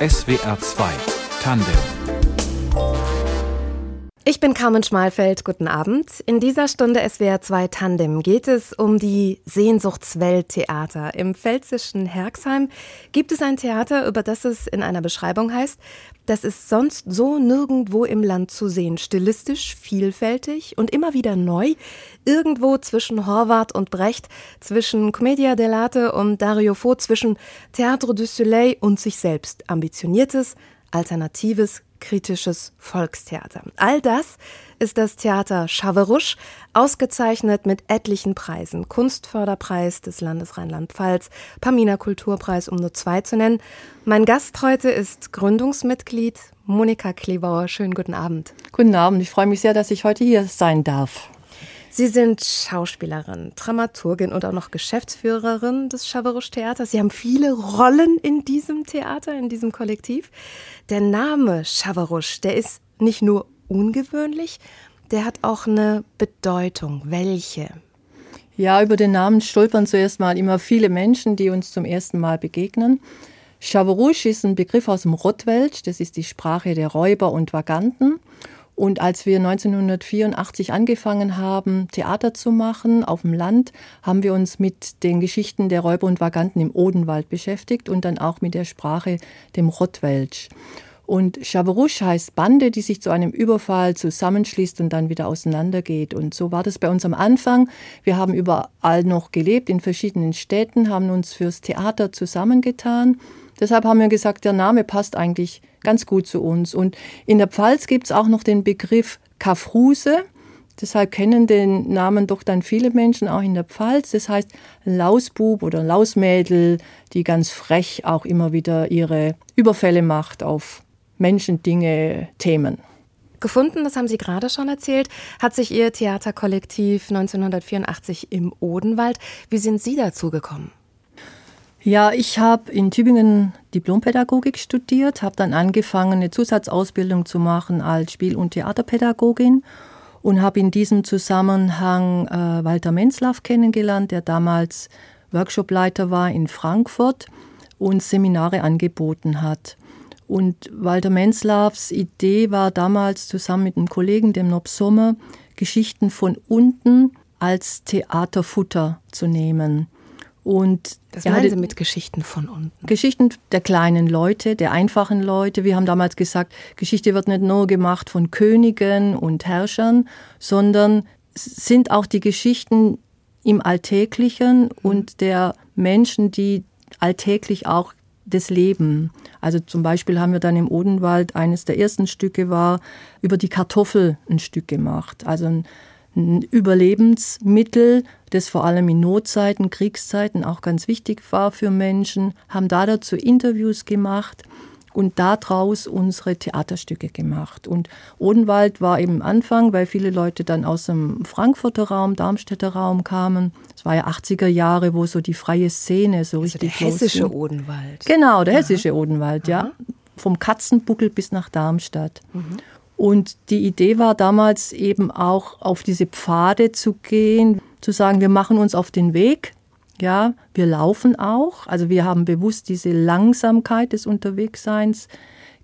SWR 2 Tandem ich bin Carmen Schmalfeld, guten Abend. In dieser Stunde SWR 2 Tandem geht es um die Sehnsuchtswelt Theater. Im pfälzischen Herxheim gibt es ein Theater, über das es in einer Beschreibung heißt, das ist sonst so nirgendwo im Land zu sehen. Stilistisch, vielfältig und immer wieder neu. Irgendwo zwischen Horvath und Brecht, zwischen Commedia dell'arte und Dario Fo, zwischen Théâtre du Soleil und sich selbst. Ambitioniertes, alternatives, kritisches Volkstheater. All das ist das Theater Schaverusch, ausgezeichnet mit etlichen Preisen. Kunstförderpreis des Landes Rheinland-Pfalz, Pamina Kulturpreis, um nur zwei zu nennen. Mein Gast heute ist Gründungsmitglied Monika Klebauer. Schönen guten Abend. Guten Abend. Ich freue mich sehr, dass ich heute hier sein darf. Sie sind Schauspielerin, Dramaturgin und auch noch Geschäftsführerin des Schaverusch Theaters. Sie haben viele Rollen in diesem Theater, in diesem Kollektiv. Der Name Schaverusch, der ist nicht nur ungewöhnlich, der hat auch eine Bedeutung. Welche? Ja, über den Namen stolpern zuerst mal immer viele Menschen, die uns zum ersten Mal begegnen. Schaverusch ist ein Begriff aus dem Rottwelsch, das ist die Sprache der Räuber und Vaganten. Und als wir 1984 angefangen haben, Theater zu machen auf dem Land, haben wir uns mit den Geschichten der Räuber und Vaganten im Odenwald beschäftigt und dann auch mit der Sprache dem Rottwelsch. Und Schaverusch heißt Bande, die sich zu einem Überfall zusammenschließt und dann wieder auseinandergeht. Und so war das bei uns am Anfang. Wir haben überall noch gelebt, in verschiedenen Städten, haben uns fürs Theater zusammengetan Deshalb haben wir gesagt, der Name passt eigentlich ganz gut zu uns. Und in der Pfalz gibt es auch noch den Begriff Kaffruse. Deshalb kennen den Namen doch dann viele Menschen auch in der Pfalz. Das heißt Lausbub oder Lausmädel, die ganz frech auch immer wieder ihre Überfälle macht auf Menschen, Dinge, Themen. Gefunden, das haben Sie gerade schon erzählt, hat sich Ihr Theaterkollektiv 1984 im Odenwald. Wie sind Sie dazu gekommen? Ja, ich habe in Tübingen Diplompädagogik studiert, habe dann angefangen, eine Zusatzausbildung zu machen als Spiel- und Theaterpädagogin und habe in diesem Zusammenhang äh, Walter Menzlaff kennengelernt, der damals Workshopleiter war in Frankfurt und Seminare angeboten hat. Und Walter Menzlaffs Idee war damals zusammen mit einem Kollegen, dem Nob Sommer, Geschichten von unten als Theaterfutter zu nehmen. Und das meinen Sie mit Geschichten von unten? Geschichten der kleinen Leute, der einfachen Leute. Wir haben damals gesagt, Geschichte wird nicht nur gemacht von Königen und Herrschern, sondern sind auch die Geschichten im Alltäglichen und der Menschen, die alltäglich auch das Leben. Also zum Beispiel haben wir dann im Odenwald eines der ersten Stücke war über die Kartoffel ein Stück gemacht. Also ein Überlebensmittel, das vor allem in Notzeiten, Kriegszeiten auch ganz wichtig war für Menschen, haben da dazu Interviews gemacht und daraus unsere Theaterstücke gemacht. Und Odenwald war eben Anfang, weil viele Leute dann aus dem Frankfurter Raum, Darmstädter Raum kamen. Es war ja 80er Jahre, wo so die freie Szene so also richtig der hessische losging. Odenwald. Genau, der Aha. hessische Odenwald, ja. Aha. Vom Katzenbuckel bis nach Darmstadt. Mhm. Und die Idee war damals eben auch auf diese Pfade zu gehen, zu sagen, wir machen uns auf den Weg. Ja, wir laufen auch. Also wir haben bewusst diese Langsamkeit des Unterwegsseins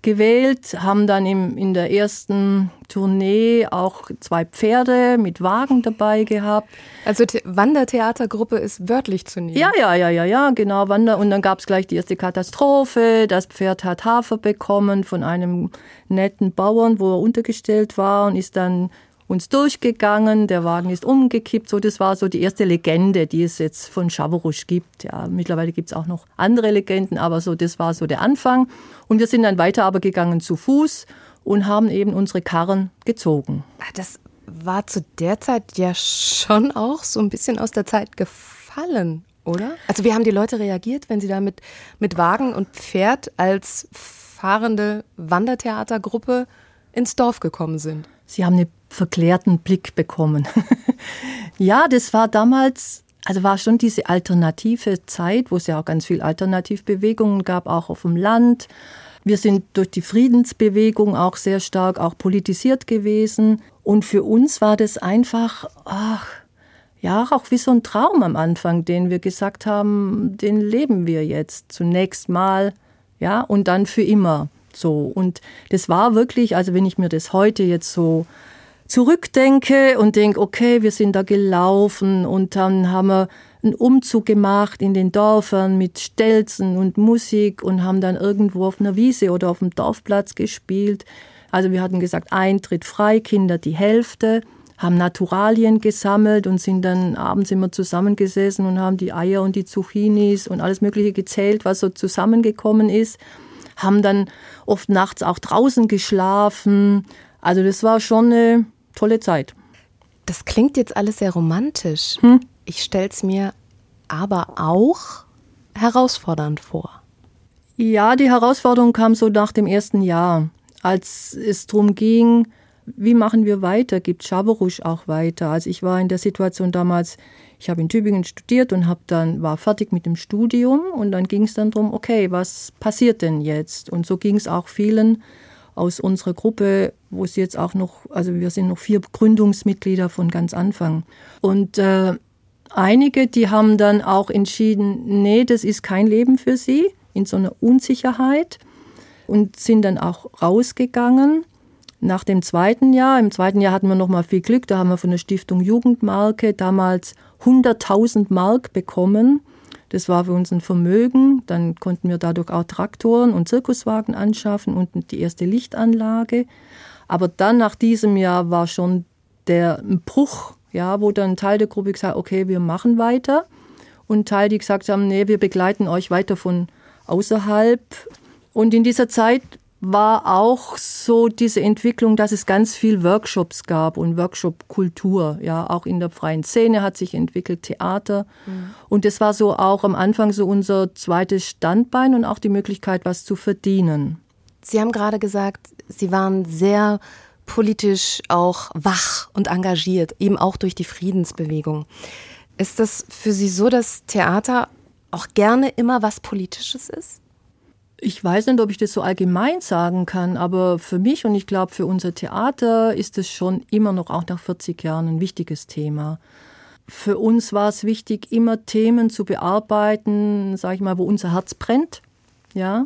gewählt, haben dann im, in der ersten Tournee auch zwei Pferde mit Wagen dabei gehabt. Also The Wandertheatergruppe ist wörtlich zu nehmen. Ja, ja, ja, ja, ja, genau, Wander. Und dann gab es gleich die erste Katastrophe. Das Pferd hat Hafer bekommen von einem netten Bauern, wo er untergestellt war und ist dann uns durchgegangen, der Wagen ist umgekippt. So, das war so die erste Legende, die es jetzt von Schaverusch gibt. Ja, mittlerweile gibt es auch noch andere Legenden, aber so, das war so der Anfang. Und wir sind dann weiter aber gegangen zu Fuß und haben eben unsere Karren gezogen. Ah, das war zu der Zeit ja schon auch so ein bisschen aus der Zeit gefallen, oder? Also wie haben die Leute reagiert, wenn sie da mit, mit Wagen und Pferd als fahrende Wandertheatergruppe ins Dorf gekommen sind? Sie haben einen verklärten Blick bekommen. ja, das war damals, also war schon diese alternative Zeit, wo es ja auch ganz viel Alternativbewegungen gab, auch auf dem Land. Wir sind durch die Friedensbewegung auch sehr stark auch politisiert gewesen. Und für uns war das einfach, ach, ja, auch wie so ein Traum am Anfang, den wir gesagt haben, den leben wir jetzt zunächst mal ja, und dann für immer. So. Und das war wirklich, also wenn ich mir das heute jetzt so zurückdenke und denke, okay, wir sind da gelaufen und dann haben wir einen Umzug gemacht in den Dörfern mit Stelzen und Musik und haben dann irgendwo auf einer Wiese oder auf dem Dorfplatz gespielt. Also wir hatten gesagt, Eintritt frei, Kinder die Hälfte, haben Naturalien gesammelt und sind dann abends immer zusammengesessen und haben die Eier und die Zucchinis und alles Mögliche gezählt, was so zusammengekommen ist. Haben dann oft nachts auch draußen geschlafen. Also das war schon eine tolle Zeit. Das klingt jetzt alles sehr romantisch. Hm? Ich stelle es mir aber auch herausfordernd vor. Ja, die Herausforderung kam so nach dem ersten Jahr, als es darum ging, wie machen wir weiter? Gibt Schaberusch auch weiter? Also ich war in der Situation damals, ich habe in Tübingen studiert und habe dann war fertig mit dem Studium und dann ging es dann darum, okay, was passiert denn jetzt? Und so ging es auch vielen aus unserer Gruppe, wo es jetzt auch noch, also wir sind noch vier Gründungsmitglieder von ganz Anfang. Und äh, einige, die haben dann auch entschieden, nee, das ist kein Leben für sie, in so einer Unsicherheit und sind dann auch rausgegangen. Nach dem zweiten Jahr, im zweiten Jahr hatten wir noch mal viel Glück, da haben wir von der Stiftung Jugendmarke damals 100.000 Mark bekommen. Das war für uns ein Vermögen. Dann konnten wir dadurch auch Traktoren und Zirkuswagen anschaffen und die erste Lichtanlage. Aber dann nach diesem Jahr war schon der Bruch, ja, wo dann ein Teil der Gruppe gesagt, okay, wir machen weiter. Und ein Teil, die gesagt haben, nee, wir begleiten euch weiter von außerhalb. Und in dieser Zeit war auch so diese Entwicklung, dass es ganz viel Workshops gab und Workshop-Kultur. Ja, auch in der freien Szene hat sich entwickelt Theater. Mhm. Und das war so auch am Anfang so unser zweites Standbein und auch die Möglichkeit, was zu verdienen. Sie haben gerade gesagt, Sie waren sehr politisch auch wach und engagiert, eben auch durch die Friedensbewegung. Ist das für Sie so, dass Theater auch gerne immer was Politisches ist? Ich weiß nicht, ob ich das so allgemein sagen kann, aber für mich und ich glaube für unser Theater ist es schon immer noch auch nach 40 Jahren ein wichtiges Thema. Für uns war es wichtig, immer Themen zu bearbeiten, sage ich mal, wo unser Herz brennt, ja.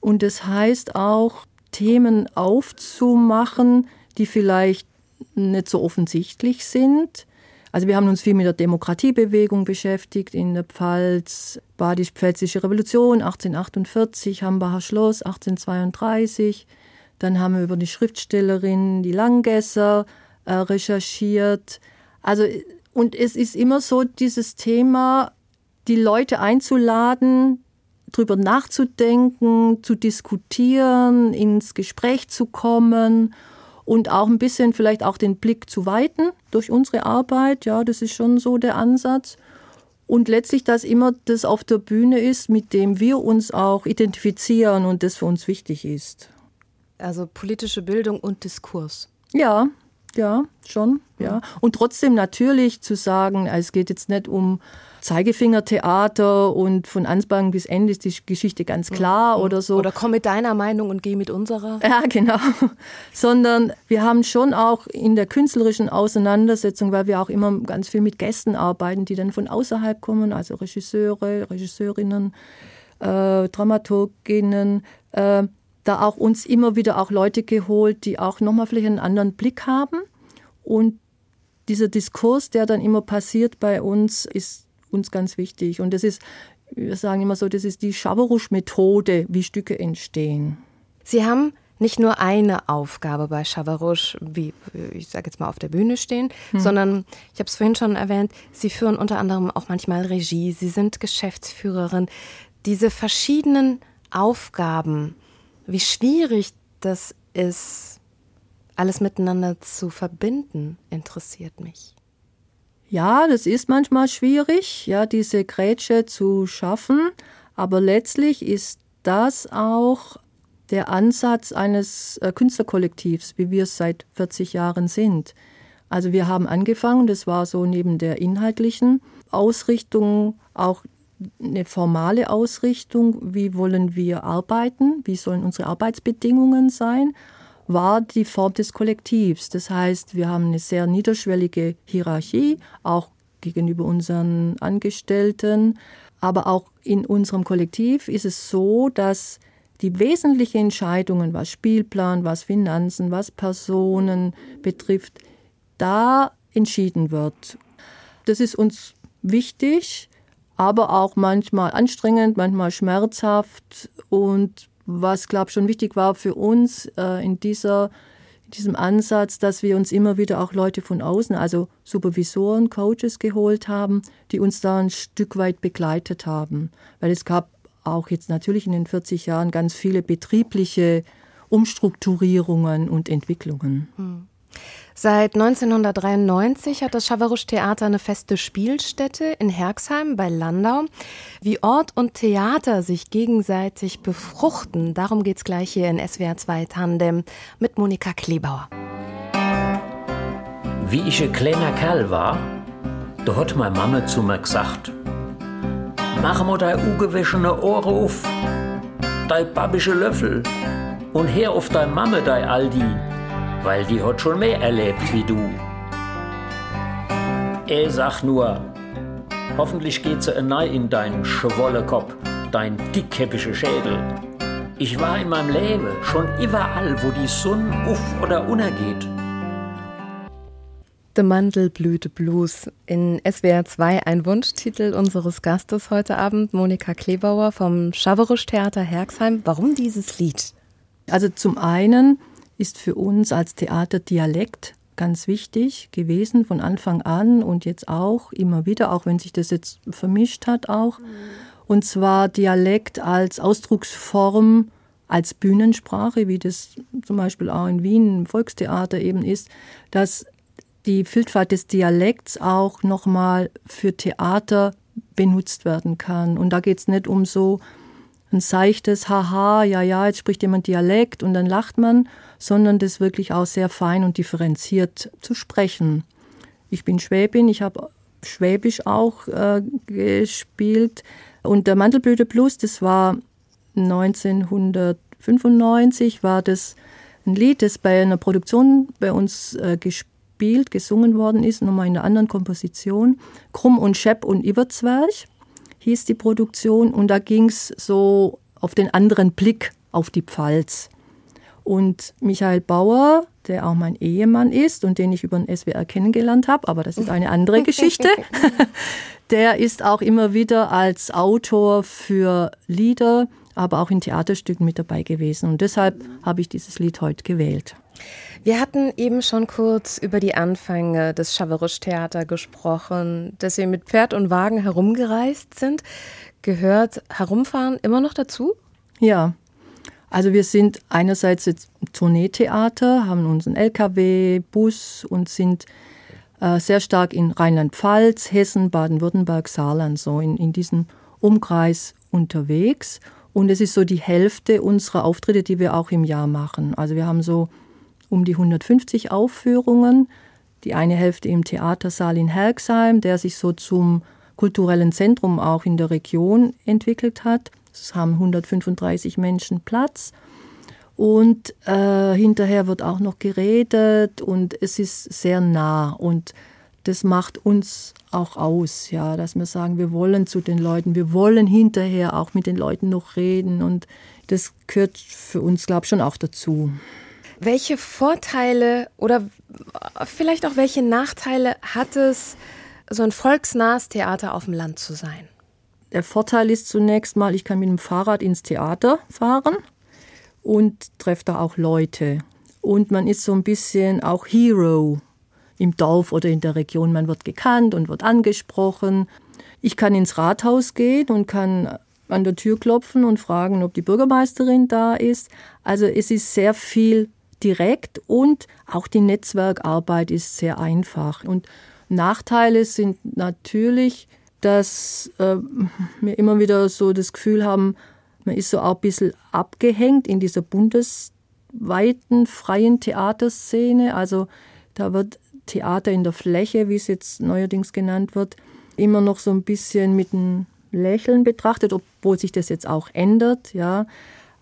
Und das heißt auch Themen aufzumachen, die vielleicht nicht so offensichtlich sind, also wir haben uns viel mit der Demokratiebewegung beschäftigt in der Pfalz, Badisch-Pfälzische Revolution 1848, Hambacher Schloss 1832. Dann haben wir über die Schriftstellerin, die Langgesser, äh, recherchiert. Also, und es ist immer so dieses Thema, die Leute einzuladen, drüber nachzudenken, zu diskutieren, ins Gespräch zu kommen und auch ein bisschen vielleicht auch den Blick zu weiten durch unsere Arbeit. Ja, das ist schon so der Ansatz. Und letztlich, dass immer das auf der Bühne ist, mit dem wir uns auch identifizieren und das für uns wichtig ist. Also politische Bildung und Diskurs. Ja, ja, schon, ja. Und trotzdem natürlich zu sagen, es geht jetzt nicht um Zeigefingertheater und von Anfang bis Ende ist die Geschichte ganz klar mhm. oder so. Oder komm mit deiner Meinung und geh mit unserer. Ja, genau. Sondern wir haben schon auch in der künstlerischen Auseinandersetzung, weil wir auch immer ganz viel mit Gästen arbeiten, die dann von außerhalb kommen, also Regisseure, Regisseurinnen, äh, Dramaturginnen, äh, da auch uns immer wieder auch Leute geholt, die auch nochmal vielleicht einen anderen Blick haben. Und dieser Diskurs, der dann immer passiert bei uns, ist uns ganz wichtig. Und das ist, wir sagen immer so, das ist die Schawarusch-Methode, wie Stücke entstehen. Sie haben nicht nur eine Aufgabe bei Chavarouche, wie ich sage jetzt mal auf der Bühne stehen, hm. sondern ich habe es vorhin schon erwähnt, Sie führen unter anderem auch manchmal Regie, Sie sind Geschäftsführerin. Diese verschiedenen Aufgaben, wie schwierig das ist, alles miteinander zu verbinden, interessiert mich. Ja, das ist manchmal schwierig, ja, diese Grätsche zu schaffen, aber letztlich ist das auch der Ansatz eines äh, Künstlerkollektivs, wie wir es seit 40 Jahren sind. Also wir haben angefangen, das war so neben der inhaltlichen Ausrichtung auch eine formale Ausrichtung, wie wollen wir arbeiten, wie sollen unsere Arbeitsbedingungen sein war die Form des Kollektivs. Das heißt, wir haben eine sehr niederschwellige Hierarchie, auch gegenüber unseren Angestellten. Aber auch in unserem Kollektiv ist es so, dass die wesentlichen Entscheidungen, was Spielplan, was Finanzen, was Personen betrifft, da entschieden wird. Das ist uns wichtig, aber auch manchmal anstrengend, manchmal schmerzhaft. Und was, glaube ich, schon wichtig war für uns äh, in, dieser, in diesem Ansatz, dass wir uns immer wieder auch Leute von außen, also Supervisoren, Coaches geholt haben, die uns da ein Stück weit begleitet haben. Weil es gab auch jetzt natürlich in den 40 Jahren ganz viele betriebliche Umstrukturierungen und Entwicklungen. Hm. Seit 1993 hat das Schawarusch Theater eine feste Spielstätte in Herxheim bei Landau. Wie Ort und Theater sich gegenseitig befruchten, darum geht es gleich hier in SWR 2 Tandem mit Monika Klebauer. Wie ich ein kleiner Kerl war, da hat meine Mama zu mir gesagt, mach mal dein ugewischene Ohren auf, dein babische Löffel und her auf dein Mamme, dein Aldi weil die hat schon mehr erlebt wie du. Er sag nur, hoffentlich geht sie neu in deinen schwolle Kopf, dein dickkäppische Schädel. Ich war in meinem Leben schon überall, wo die Sonne auf oder untergeht. The Mandelblüte Blues in SWR 2 ein Wunschtitel unseres Gastes heute Abend, Monika Klebauer vom Schaverusch Theater Herxheim. Warum dieses Lied? Also zum einen ist für uns als Theater Dialekt ganz wichtig gewesen von Anfang an und jetzt auch immer wieder, auch wenn sich das jetzt vermischt hat auch. Und zwar Dialekt als Ausdrucksform, als Bühnensprache, wie das zum Beispiel auch in Wien im Volkstheater eben ist, dass die Vielfalt des Dialekts auch nochmal für Theater benutzt werden kann. Und da geht es nicht um so ein seichtes Haha, ja, ja, jetzt spricht jemand Dialekt und dann lacht man, sondern das wirklich auch sehr fein und differenziert zu sprechen. Ich bin Schwäbin, ich habe Schwäbisch auch äh, gespielt und der Mandelblüte Plus, das war 1995, war das ein Lied, das bei einer Produktion bei uns äh, gespielt, gesungen worden ist, nochmal in einer anderen Komposition. Krumm und Schepp und Iverzwerg hieß die Produktion und da ging es so auf den anderen Blick auf die Pfalz. Und Michael Bauer, der auch mein Ehemann ist und den ich über den SWR kennengelernt habe, aber das ist eine andere Geschichte, der ist auch immer wieder als Autor für Lieder, aber auch in Theaterstücken mit dabei gewesen. Und deshalb habe ich dieses Lied heute gewählt. Wir hatten eben schon kurz über die Anfänge des Schaverusch-Theater gesprochen, dass Sie mit Pferd und Wagen herumgereist sind. Gehört Herumfahren immer noch dazu? Ja, also wir sind einerseits jetzt Tourneetheater, haben unseren LKW, Bus und sind äh, sehr stark in Rheinland-Pfalz, Hessen, Baden-Württemberg, Saarland, so in, in diesem Umkreis unterwegs. Und es ist so die Hälfte unserer Auftritte, die wir auch im Jahr machen. Also wir haben so um die 150 Aufführungen. Die eine Hälfte im Theatersaal in Herxheim, der sich so zum kulturellen Zentrum auch in der Region entwickelt hat. Es haben 135 Menschen Platz. Und äh, hinterher wird auch noch geredet und es ist sehr nah. Und das macht uns auch aus, ja, dass wir sagen, wir wollen zu den Leuten, wir wollen hinterher auch mit den Leuten noch reden. Und das gehört für uns, glaube ich, schon auch dazu. Welche Vorteile oder vielleicht auch welche Nachteile hat es, so ein volksnahes Theater auf dem Land zu sein? Der Vorteil ist zunächst mal, ich kann mit dem Fahrrad ins Theater fahren und treffe da auch Leute. Und man ist so ein bisschen auch Hero im Dorf oder in der Region. Man wird gekannt und wird angesprochen. Ich kann ins Rathaus gehen und kann an der Tür klopfen und fragen, ob die Bürgermeisterin da ist. Also es ist sehr viel direkt und auch die Netzwerkarbeit ist sehr einfach. Und Nachteile sind natürlich, dass äh, wir immer wieder so das Gefühl haben, man ist so auch ein bisschen abgehängt in dieser bundesweiten freien Theaterszene. Also da wird Theater in der Fläche, wie es jetzt neuerdings genannt wird, immer noch so ein bisschen mit einem Lächeln betrachtet, obwohl sich das jetzt auch ändert. Ja.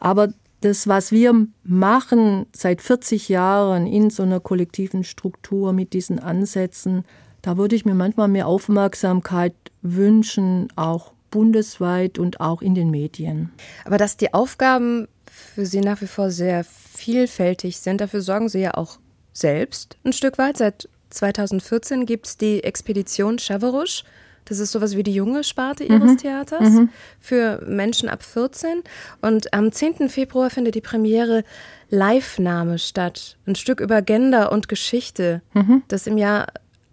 Aber das, was wir machen seit 40 Jahren in so einer kollektiven Struktur mit diesen Ansätzen, da würde ich mir manchmal mehr Aufmerksamkeit wünschen, auch bundesweit und auch in den Medien. Aber dass die Aufgaben für Sie nach wie vor sehr vielfältig sind. Dafür sorgen Sie ja auch selbst ein Stück weit. Seit 2014 gibt es die Expedition Chaverusch. Das ist sowas wie die junge Sparte Ihres mhm. Theaters mhm. für Menschen ab 14. Und am 10. Februar findet die Premiere Live-Name statt. Ein Stück über Gender und Geschichte, mhm. das im Jahr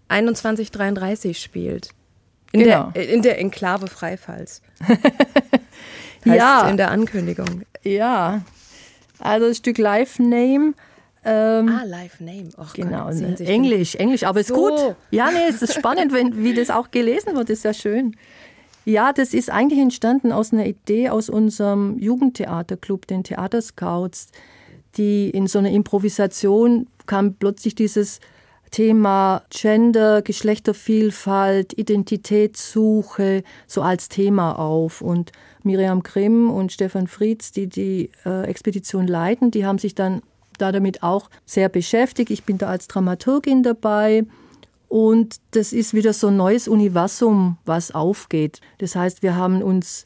2133 spielt. In, genau. der, in der Enklave Freifalls. ja. In der Ankündigung. Ja. Also das Stück Live-Name ähm, ah, Live Name. Och, genau, Gott, Englisch, Englisch, aber so. ist gut. Ja, nee, es ist spannend, wenn, wie das auch gelesen wird, ist ja schön. Ja, das ist eigentlich entstanden aus einer Idee aus unserem Jugendtheaterclub, den Theaterscouts, die in so einer Improvisation kam plötzlich dieses Thema Gender, Geschlechtervielfalt, Identitätssuche so als Thema auf. Und Miriam Grimm und Stefan Friedz, die die äh, Expedition leiten, die haben sich dann da damit auch sehr beschäftigt. Ich bin da als Dramaturgin dabei. Und das ist wieder so ein neues Universum, was aufgeht. Das heißt, wir haben uns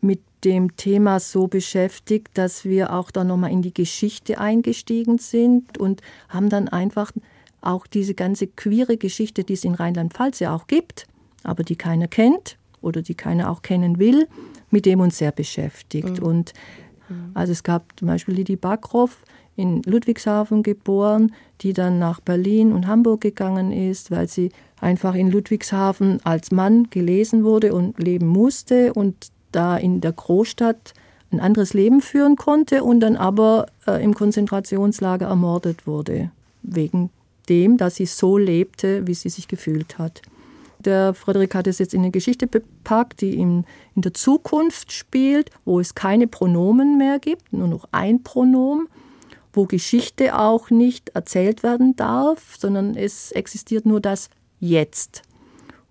mit dem Thema so beschäftigt, dass wir auch da nochmal in die Geschichte eingestiegen sind und haben dann einfach auch diese ganze queere Geschichte, die es in Rheinland-Pfalz ja auch gibt, aber die keiner kennt oder die keiner auch kennen will, mit dem uns sehr beschäftigt. Mhm. Und mhm. also es gab zum Beispiel Lidi Backroff, in Ludwigshafen geboren, die dann nach Berlin und Hamburg gegangen ist, weil sie einfach in Ludwigshafen als Mann gelesen wurde und leben musste und da in der Großstadt ein anderes Leben führen konnte und dann aber äh, im Konzentrationslager ermordet wurde, wegen dem, dass sie so lebte, wie sie sich gefühlt hat. Der Frederik hat es jetzt in eine Geschichte bepackt, die in, in der Zukunft spielt, wo es keine Pronomen mehr gibt, nur noch ein Pronomen wo Geschichte auch nicht erzählt werden darf, sondern es existiert nur das Jetzt.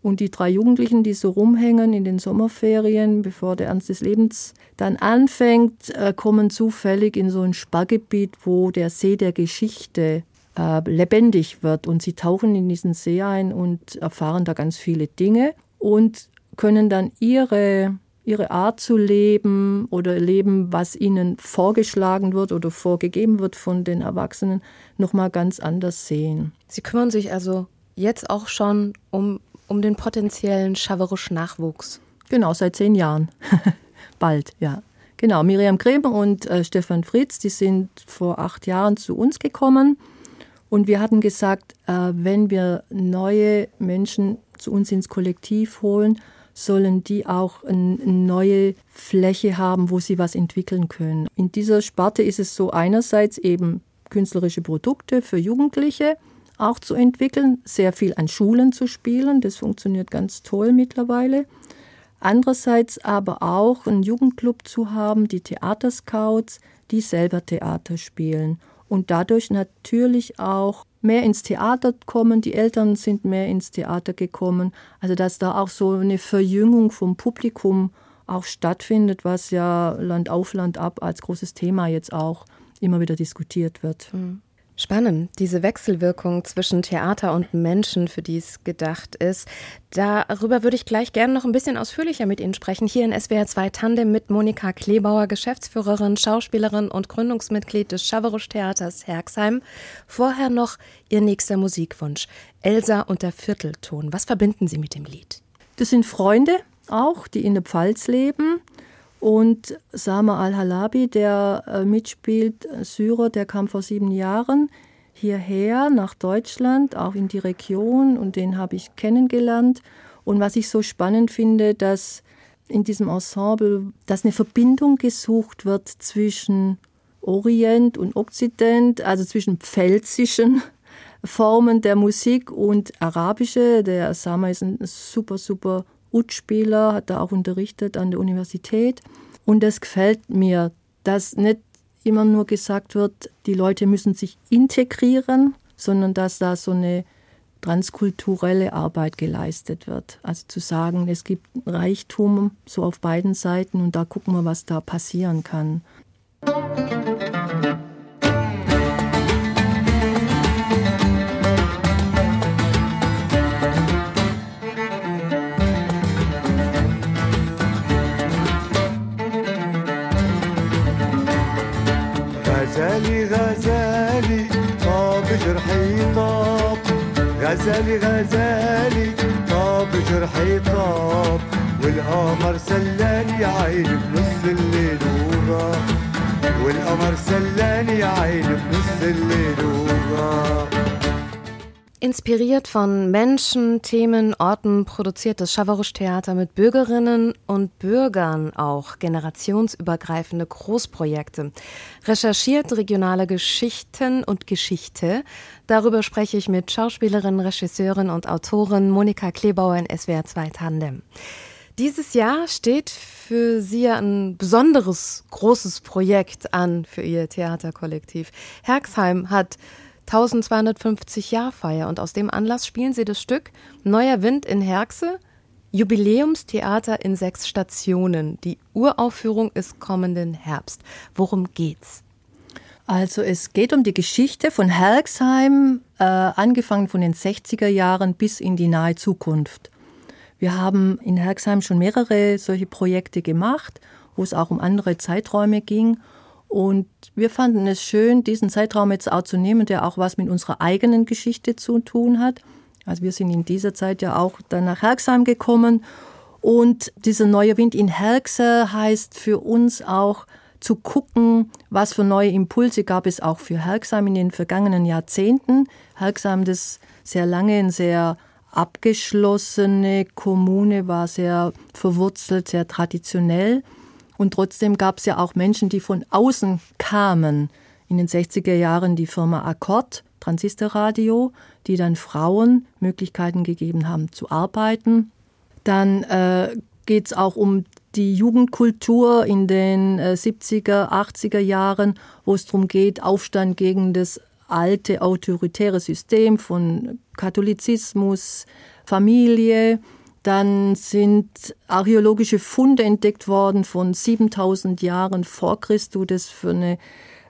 Und die drei Jugendlichen, die so rumhängen in den Sommerferien, bevor der Ernst des Lebens dann anfängt, äh, kommen zufällig in so ein Sparrgebiet, wo der See der Geschichte äh, lebendig wird. Und sie tauchen in diesen See ein und erfahren da ganz viele Dinge und können dann ihre ihre Art zu leben oder leben, was ihnen vorgeschlagen wird oder vorgegeben wird von den Erwachsenen, nochmal ganz anders sehen. Sie kümmern sich also jetzt auch schon um, um den potenziellen Schaverisch-Nachwuchs. Genau, seit zehn Jahren. Bald, ja. Genau, Miriam Kremer und äh, Stefan Fritz, die sind vor acht Jahren zu uns gekommen. Und wir hatten gesagt, äh, wenn wir neue Menschen zu uns ins Kollektiv holen, sollen die auch eine neue Fläche haben, wo sie was entwickeln können. In dieser Sparte ist es so einerseits eben künstlerische Produkte für Jugendliche auch zu entwickeln, sehr viel an Schulen zu spielen, das funktioniert ganz toll mittlerweile. Andererseits aber auch einen Jugendclub zu haben, die Theaterscouts, die selber Theater spielen und dadurch natürlich auch mehr ins Theater kommen, die Eltern sind mehr ins Theater gekommen. Also dass da auch so eine Verjüngung vom Publikum auch stattfindet, was ja Land auf Land ab als großes Thema jetzt auch immer wieder diskutiert wird. Mhm. Spannend, diese Wechselwirkung zwischen Theater und Menschen, für die es gedacht ist. Darüber würde ich gleich gerne noch ein bisschen ausführlicher mit Ihnen sprechen. Hier in SWR 2 Tandem mit Monika Klebauer, Geschäftsführerin, Schauspielerin und Gründungsmitglied des Schaverusch Theaters Herxheim. Vorher noch Ihr nächster Musikwunsch. Elsa und der Viertelton. Was verbinden Sie mit dem Lied? Das sind Freunde auch, die in der Pfalz leben und Sama al-Halabi, der äh, mitspielt, Syrer, der kam vor sieben Jahren hierher nach Deutschland, auch in die Region und den habe ich kennengelernt. Und was ich so spannend finde, dass in diesem Ensemble, dass eine Verbindung gesucht wird zwischen Orient und Okzident, also zwischen pfälzischen Formen der Musik und arabische. Der Sama ist ein super, super Utspieler, hat da auch unterrichtet an der Universität. Und das gefällt mir, dass nicht immer nur gesagt wird, die Leute müssen sich integrieren, sondern dass da so eine transkulturelle Arbeit geleistet wird. Also zu sagen, es gibt Reichtum so auf beiden Seiten und da gucken wir, was da passieren kann. Musik غزالي غزالي طاب جرحي طاب. والقمر سلاني عيني بنص الليل وغاب والقمر سلاني عيني بنص الليل وغاب Inspiriert von Menschen, Themen, Orten produziert das Schavarusch Theater mit Bürgerinnen und Bürgern auch generationsübergreifende Großprojekte. Recherchiert regionale Geschichten und Geschichte. Darüber spreche ich mit Schauspielerin, Regisseurin und Autorin Monika Klebauer in SWR 2 Tandem. Dieses Jahr steht für Sie ein besonderes, großes Projekt an für Ihr Theaterkollektiv. Herxheim hat 1250 Jahrfeier und aus dem Anlass spielen sie das Stück Neuer Wind in Herxe, Jubiläumstheater in sechs Stationen. Die Uraufführung ist kommenden Herbst. Worum geht's? Also es geht um die Geschichte von Herxheim, äh, angefangen von den 60er Jahren bis in die nahe Zukunft. Wir haben in Herxheim schon mehrere solche Projekte gemacht, wo es auch um andere Zeiträume ging. Und wir fanden es schön, diesen Zeitraum jetzt auch zu nehmen, der auch was mit unserer eigenen Geschichte zu tun hat. Also wir sind in dieser Zeit ja auch dann nach Herxheim gekommen. Und dieser neue Wind in Herxe heißt für uns auch zu gucken, was für neue Impulse gab es auch für Herxheim in den vergangenen Jahrzehnten. Herxheim, das sehr lange ein sehr abgeschlossene Kommune war, sehr verwurzelt, sehr traditionell. Und trotzdem gab es ja auch Menschen, die von außen kamen. In den 60er Jahren die Firma Akkord, Transistorradio, die dann Frauen Möglichkeiten gegeben haben zu arbeiten. Dann äh, geht es auch um die Jugendkultur in den äh, 70er, 80er Jahren, wo es darum geht, Aufstand gegen das alte autoritäre System von Katholizismus, Familie, dann sind archäologische Funde entdeckt worden von 7000 Jahren vor Christus, das für eine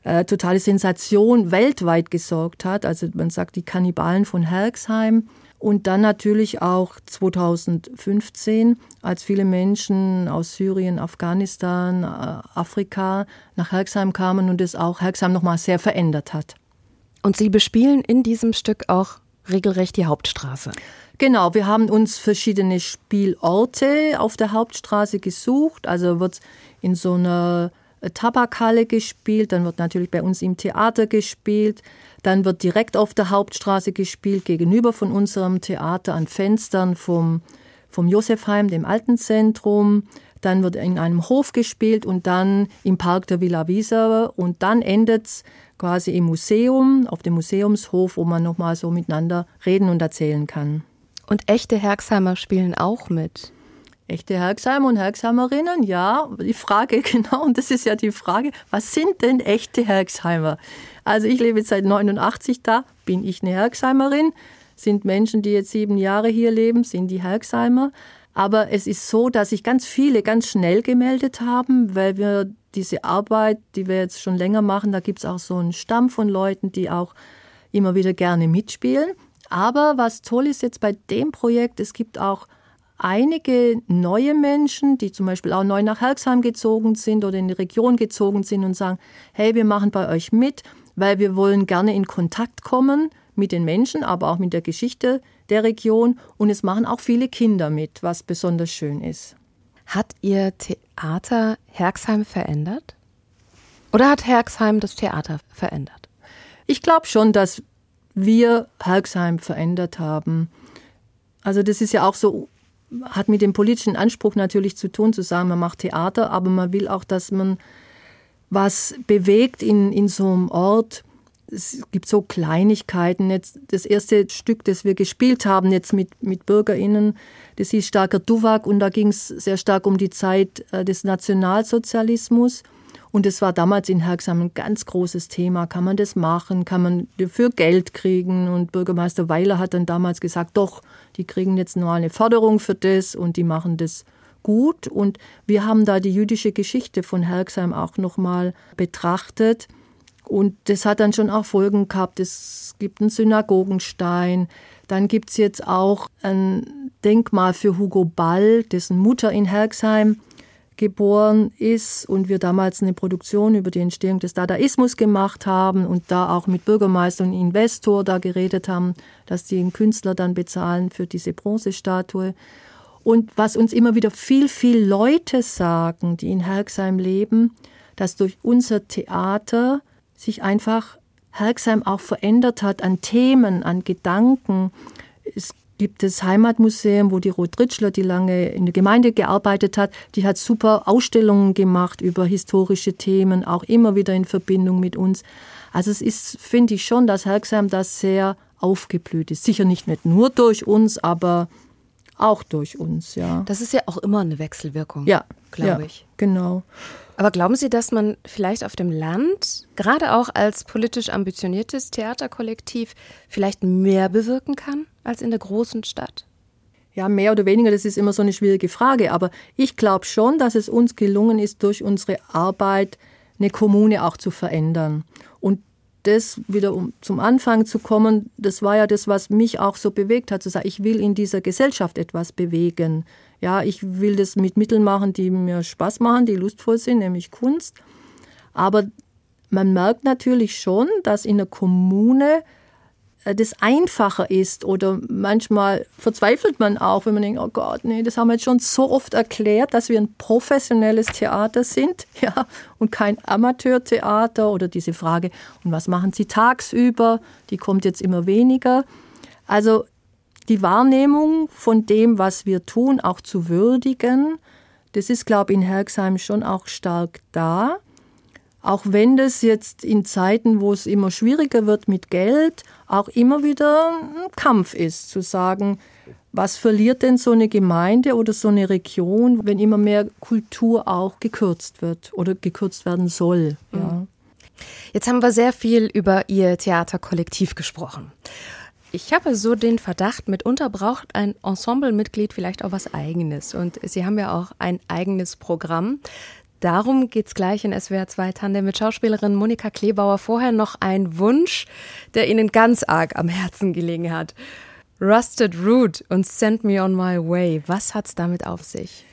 äh, totale Sensation weltweit gesorgt hat. Also man sagt die Kannibalen von Herxheim. Und dann natürlich auch 2015, als viele Menschen aus Syrien, Afghanistan, äh, Afrika nach Herxheim kamen und es auch Herxheim nochmal sehr verändert hat. Und Sie bespielen in diesem Stück auch regelrecht die Hauptstraße. Genau, wir haben uns verschiedene Spielorte auf der Hauptstraße gesucht. Also wird in so einer Tabakhalle gespielt, dann wird natürlich bei uns im Theater gespielt, dann wird direkt auf der Hauptstraße gespielt, gegenüber von unserem Theater an Fenstern vom, vom Josefheim, dem alten Zentrum. Dann wird in einem Hof gespielt und dann im Park der Villa Visa und dann endet es quasi im Museum, auf dem Museumshof, wo man nochmal so miteinander reden und erzählen kann. Und echte Herxheimer spielen auch mit. Echte Herxheimer und Herxheimerinnen, ja. Die Frage, genau, und das ist ja die Frage, was sind denn echte Herxheimer? Also ich lebe jetzt seit 89 da, bin ich eine Herxheimerin? Sind Menschen, die jetzt sieben Jahre hier leben, sind die Herxheimer? Aber es ist so, dass sich ganz viele ganz schnell gemeldet haben, weil wir diese Arbeit, die wir jetzt schon länger machen, da gibt es auch so einen Stamm von Leuten, die auch immer wieder gerne mitspielen. Aber was toll ist jetzt bei dem Projekt, es gibt auch einige neue Menschen, die zum Beispiel auch neu nach Herxheim gezogen sind oder in die Region gezogen sind und sagen, hey, wir machen bei euch mit, weil wir wollen gerne in Kontakt kommen mit den Menschen, aber auch mit der Geschichte der Region. Und es machen auch viele Kinder mit, was besonders schön ist. Hat Ihr Theater Herxheim verändert? Oder hat Herxheim das Theater verändert? Ich glaube schon, dass wir Herxheim verändert haben. Also das ist ja auch so, hat mit dem politischen Anspruch natürlich zu tun, zu sagen, man macht Theater, aber man will auch, dass man was bewegt in, in so einem Ort. Es gibt so Kleinigkeiten. Jetzt das erste Stück, das wir gespielt haben, jetzt mit, mit BürgerInnen, das hieß Starker Duwak und da ging es sehr stark um die Zeit äh, des Nationalsozialismus. Und es war damals in Herxheim ein ganz großes Thema. Kann man das machen? Kann man dafür Geld kriegen? Und Bürgermeister Weiler hat dann damals gesagt, doch, die kriegen jetzt nur eine Förderung für das und die machen das gut. Und wir haben da die jüdische Geschichte von Herxheim auch nochmal betrachtet. Und das hat dann schon auch Folgen gehabt. Es gibt einen Synagogenstein. Dann gibt es jetzt auch ein Denkmal für Hugo Ball, dessen Mutter in Herxheim geboren ist und wir damals eine Produktion über die Entstehung des Dadaismus gemacht haben und da auch mit Bürgermeister und Investor da geredet haben, dass die einen Künstler dann bezahlen für diese Bronzestatue. Und was uns immer wieder viel, viel Leute sagen, die in Herxheim leben, dass durch unser Theater sich einfach Herxheim auch verändert hat an Themen, an Gedanken. Es gibt das Heimatmuseum, wo die Ruth Ritschler, die lange in der Gemeinde gearbeitet hat, die hat super Ausstellungen gemacht über historische Themen, auch immer wieder in Verbindung mit uns. Also es ist, finde ich schon, dass Herxheim das sehr aufgeblüht ist. Sicher nicht, nicht nur durch uns, aber auch durch uns, ja. Das ist ja auch immer eine Wechselwirkung, ja, glaube ja, ich. Genau. Aber glauben Sie, dass man vielleicht auf dem Land, gerade auch als politisch ambitioniertes Theaterkollektiv, vielleicht mehr bewirken kann als in der großen Stadt? Ja, mehr oder weniger, das ist immer so eine schwierige Frage. Aber ich glaube schon, dass es uns gelungen ist, durch unsere Arbeit eine Kommune auch zu verändern. Und das wieder um zum Anfang zu kommen, das war ja das, was mich auch so bewegt hat, zu sagen, ich will in dieser Gesellschaft etwas bewegen. Ja, ich will das mit Mitteln machen, die mir Spaß machen, die lustvoll sind, nämlich Kunst. Aber man merkt natürlich schon, dass in der Kommune das einfacher ist oder manchmal verzweifelt man auch, wenn man denkt, oh Gott, nee, das haben wir jetzt schon so oft erklärt, dass wir ein professionelles Theater sind, ja, und kein Amateurtheater oder diese Frage, und was machen Sie tagsüber, die kommt jetzt immer weniger. Also die Wahrnehmung von dem, was wir tun, auch zu würdigen, das ist, glaube ich, in Herxheim schon auch stark da. Auch wenn das jetzt in Zeiten, wo es immer schwieriger wird mit Geld, auch immer wieder ein Kampf ist, zu sagen, was verliert denn so eine Gemeinde oder so eine Region, wenn immer mehr Kultur auch gekürzt wird oder gekürzt werden soll? Ja. Jetzt haben wir sehr viel über Ihr Theaterkollektiv gesprochen. Ich habe so den Verdacht, mitunter braucht ein Ensemblemitglied vielleicht auch was Eigenes. Und Sie haben ja auch ein eigenes Programm. Darum geht es gleich in SWR 2 Tandem mit Schauspielerin Monika Klebauer. Vorher noch ein Wunsch, der Ihnen ganz arg am Herzen gelegen hat. Rusted Root und Send Me On My Way. Was hat's damit auf sich?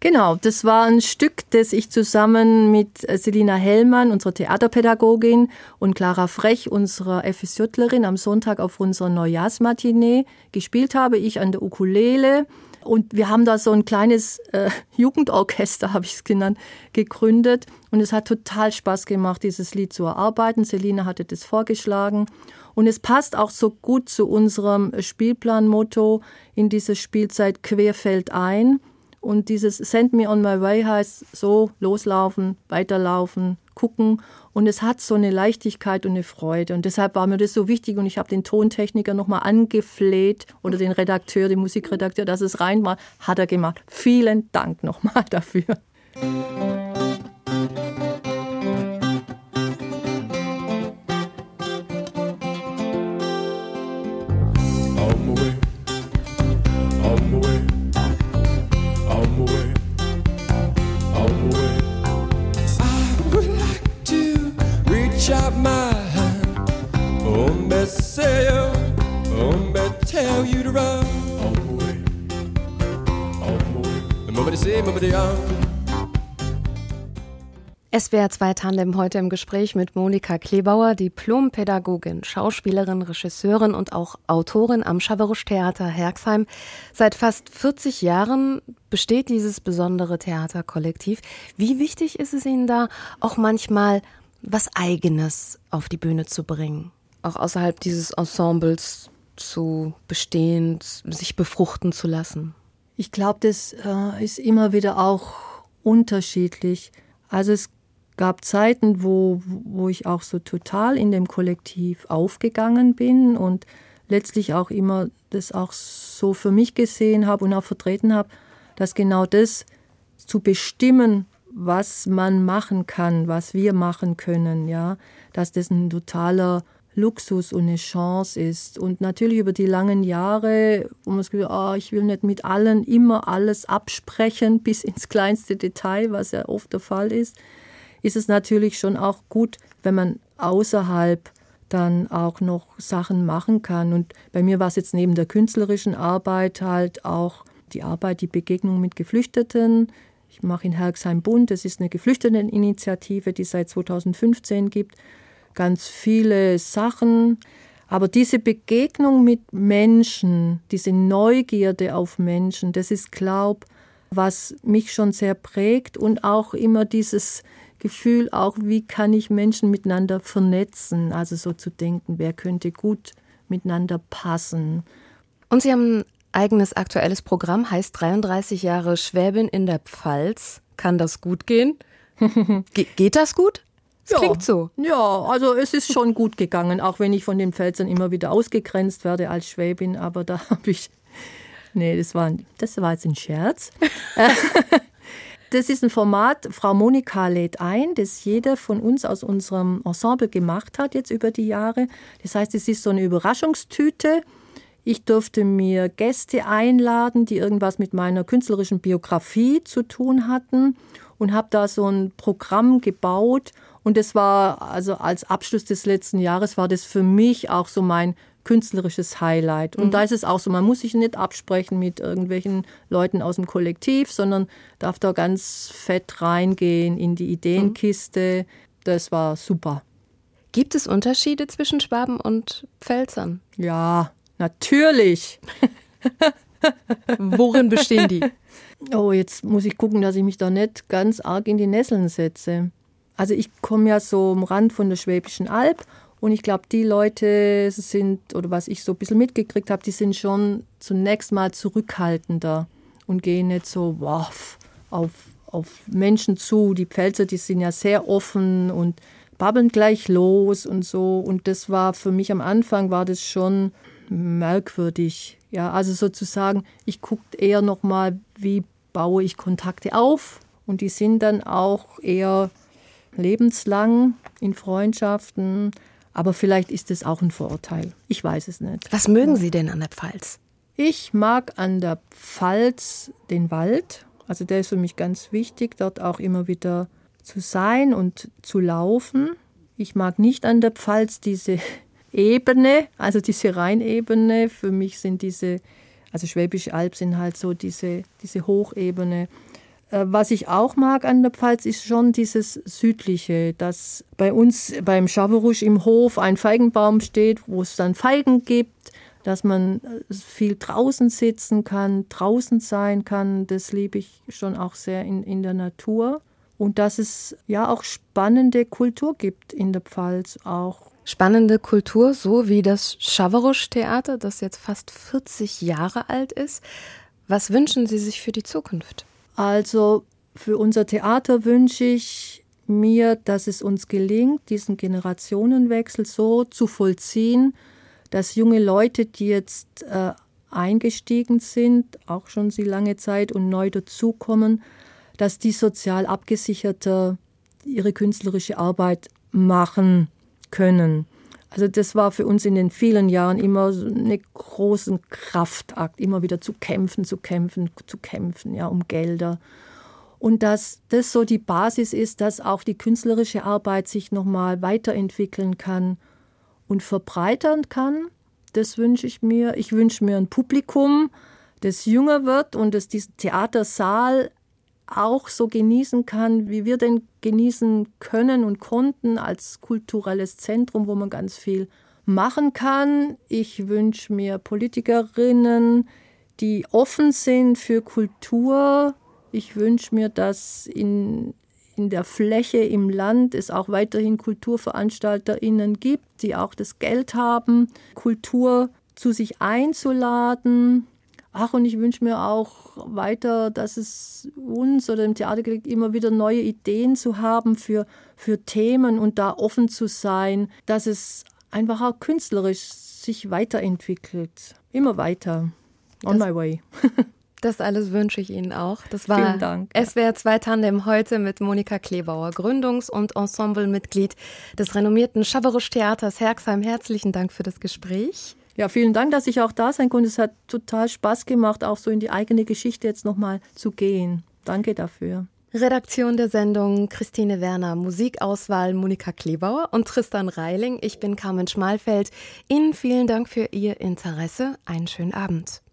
Genau, das war ein Stück, das ich zusammen mit Selina Hellmann, unserer Theaterpädagogin, und Clara Frech, unserer FSJlerin, am Sonntag auf unserer Neujahrsmatinee gespielt habe. Ich an der Ukulele und wir haben da so ein kleines äh, Jugendorchester, habe ich es genannt, gegründet. Und es hat total Spaß gemacht, dieses Lied zu erarbeiten. Selina hatte das vorgeschlagen. Und es passt auch so gut zu unserem Spielplanmotto in dieser Spielzeit querfeld ein. Und dieses Send Me on my way heißt so loslaufen, weiterlaufen, gucken. Und es hat so eine Leichtigkeit und eine Freude. Und deshalb war mir das so wichtig. Und ich habe den Tontechniker nochmal angefleht oder den Redakteur, den Musikredakteur, dass es rein war. Hat er gemacht. Vielen Dank nochmal dafür. SWR 2 Tandem heute im Gespräch mit Monika Klebauer, Diplompädagogin, Schauspielerin, Regisseurin und auch Autorin am Schaverusch Theater Herxheim. Seit fast 40 Jahren besteht dieses besondere Theaterkollektiv. Wie wichtig ist es Ihnen da, auch manchmal was Eigenes auf die Bühne zu bringen? Auch außerhalb dieses Ensembles zu bestehen, sich befruchten zu lassen? Ich glaube, das äh, ist immer wieder auch unterschiedlich. Also es gab Zeiten, wo, wo ich auch so total in dem Kollektiv aufgegangen bin und letztlich auch immer das auch so für mich gesehen habe und auch vertreten habe, dass genau das zu bestimmen, was man machen kann, was wir machen können, ja, dass das ein totaler Luxus und eine Chance ist. Und natürlich über die langen Jahre, wo man das Gefühl, oh, ich will nicht mit allen immer alles absprechen bis ins kleinste Detail, was ja oft der Fall ist, ist es natürlich schon auch gut, wenn man außerhalb dann auch noch Sachen machen kann. Und bei mir war es jetzt neben der künstlerischen Arbeit halt auch die Arbeit, die Begegnung mit Geflüchteten. Ich mache in Herxheim Bund, das ist eine Geflüchteteninitiative, die es seit 2015 gibt. Ganz viele Sachen. Aber diese Begegnung mit Menschen, diese Neugierde auf Menschen, das ist, glaube was mich schon sehr prägt und auch immer dieses Gefühl, auch wie kann ich Menschen miteinander vernetzen, also so zu denken, wer könnte gut miteinander passen. Und Sie haben ein eigenes aktuelles Programm, heißt 33 Jahre Schwäbin in der Pfalz. Kann das gut gehen? Ge geht das gut? Ja, klingt so. Ja, also es ist schon gut gegangen, auch wenn ich von den Pfälzern immer wieder ausgegrenzt werde als Schwäbin, aber da habe ich. Nee, das war, das war jetzt ein Scherz. das ist ein Format, Frau Monika lädt ein, das jeder von uns aus unserem Ensemble gemacht hat jetzt über die Jahre. Das heißt, es ist so eine Überraschungstüte. Ich durfte mir Gäste einladen, die irgendwas mit meiner künstlerischen Biografie zu tun hatten und habe da so ein Programm gebaut und das war, also als Abschluss des letzten Jahres, war das für mich auch so mein künstlerisches Highlight. Und mhm. da ist es auch so, man muss sich nicht absprechen mit irgendwelchen Leuten aus dem Kollektiv, sondern darf da ganz fett reingehen in die Ideenkiste. Das war super. Gibt es Unterschiede zwischen Schwaben und Pfälzern? Ja, natürlich. Worin bestehen die? Oh, jetzt muss ich gucken, dass ich mich da nicht ganz arg in die Nesseln setze. Also ich komme ja so am Rand von der Schwäbischen Alb und ich glaube, die Leute sind, oder was ich so ein bisschen mitgekriegt habe, die sind schon zunächst mal zurückhaltender und gehen nicht so wow, auf, auf Menschen zu. Die Pfälzer, die sind ja sehr offen und babbeln gleich los und so. Und das war für mich am Anfang, war das schon merkwürdig. Ja, also sozusagen, ich gucke eher nochmal, wie baue ich Kontakte auf. Und die sind dann auch eher lebenslang in Freundschaften. Aber vielleicht ist es auch ein Vorurteil. Ich weiß es nicht. Was mögen Sie denn an der Pfalz? Ich mag an der Pfalz den Wald. Also der ist für mich ganz wichtig, dort auch immer wieder zu sein und zu laufen. Ich mag nicht an der Pfalz diese Ebene, also diese Rheinebene. Für mich sind diese, also Schwäbische Alb sind halt so diese, diese Hochebene. Äh, was ich auch mag an der Pfalz ist schon dieses Südliche, dass bei uns beim Schaverusch im Hof ein Feigenbaum steht, wo es dann Feigen gibt, dass man äh, viel draußen sitzen kann, draußen sein kann. Das liebe ich schon auch sehr in, in der Natur. Und dass es ja auch spannende Kultur gibt in der Pfalz, auch spannende Kultur, so wie das Schaverusch-Theater, das jetzt fast 40 Jahre alt ist. Was wünschen Sie sich für die Zukunft? Also für unser Theater wünsche ich mir, dass es uns gelingt, diesen Generationenwechsel so zu vollziehen, dass junge Leute, die jetzt äh, eingestiegen sind, auch schon sie lange Zeit und neu dazukommen, dass die sozial abgesicherter ihre künstlerische Arbeit machen können. Also das war für uns in den vielen Jahren immer so eine großen Kraftakt, immer wieder zu kämpfen, zu kämpfen, zu kämpfen, ja, um Gelder. Und dass das so die Basis ist, dass auch die künstlerische Arbeit sich nochmal weiterentwickeln kann und verbreitern kann. Das wünsche ich mir. Ich wünsche mir ein Publikum, das jünger wird und das diesen Theatersaal auch so genießen kann, wie wir den genießen können und konnten als kulturelles Zentrum, wo man ganz viel machen kann. Ich wünsche mir Politikerinnen, die offen sind für Kultur. Ich wünsche mir, dass in, in der Fläche im Land es auch weiterhin KulturveranstalterInnen gibt, die auch das Geld haben, Kultur zu sich einzuladen. Ach, und ich wünsche mir auch weiter, dass es uns oder dem Theater gelingt, immer wieder neue Ideen zu haben für, für Themen und da offen zu sein, dass es einfach auch künstlerisch sich weiterentwickelt. Immer weiter. On das, my way. das alles wünsche ich Ihnen auch. Das war Vielen Dank. SWR 2 Tandem heute mit Monika Klebauer, Gründungs- und Ensemblemitglied des renommierten Schaverisch Theaters Herxheim. Herzlichen Dank für das Gespräch. Ja, vielen Dank, dass ich auch da sein konnte. Es hat total Spaß gemacht, auch so in die eigene Geschichte jetzt nochmal zu gehen. Danke dafür. Redaktion der Sendung Christine Werner, Musikauswahl Monika Klebauer und Tristan Reiling. Ich bin Carmen Schmalfeld. Ihnen vielen Dank für Ihr Interesse. Einen schönen Abend.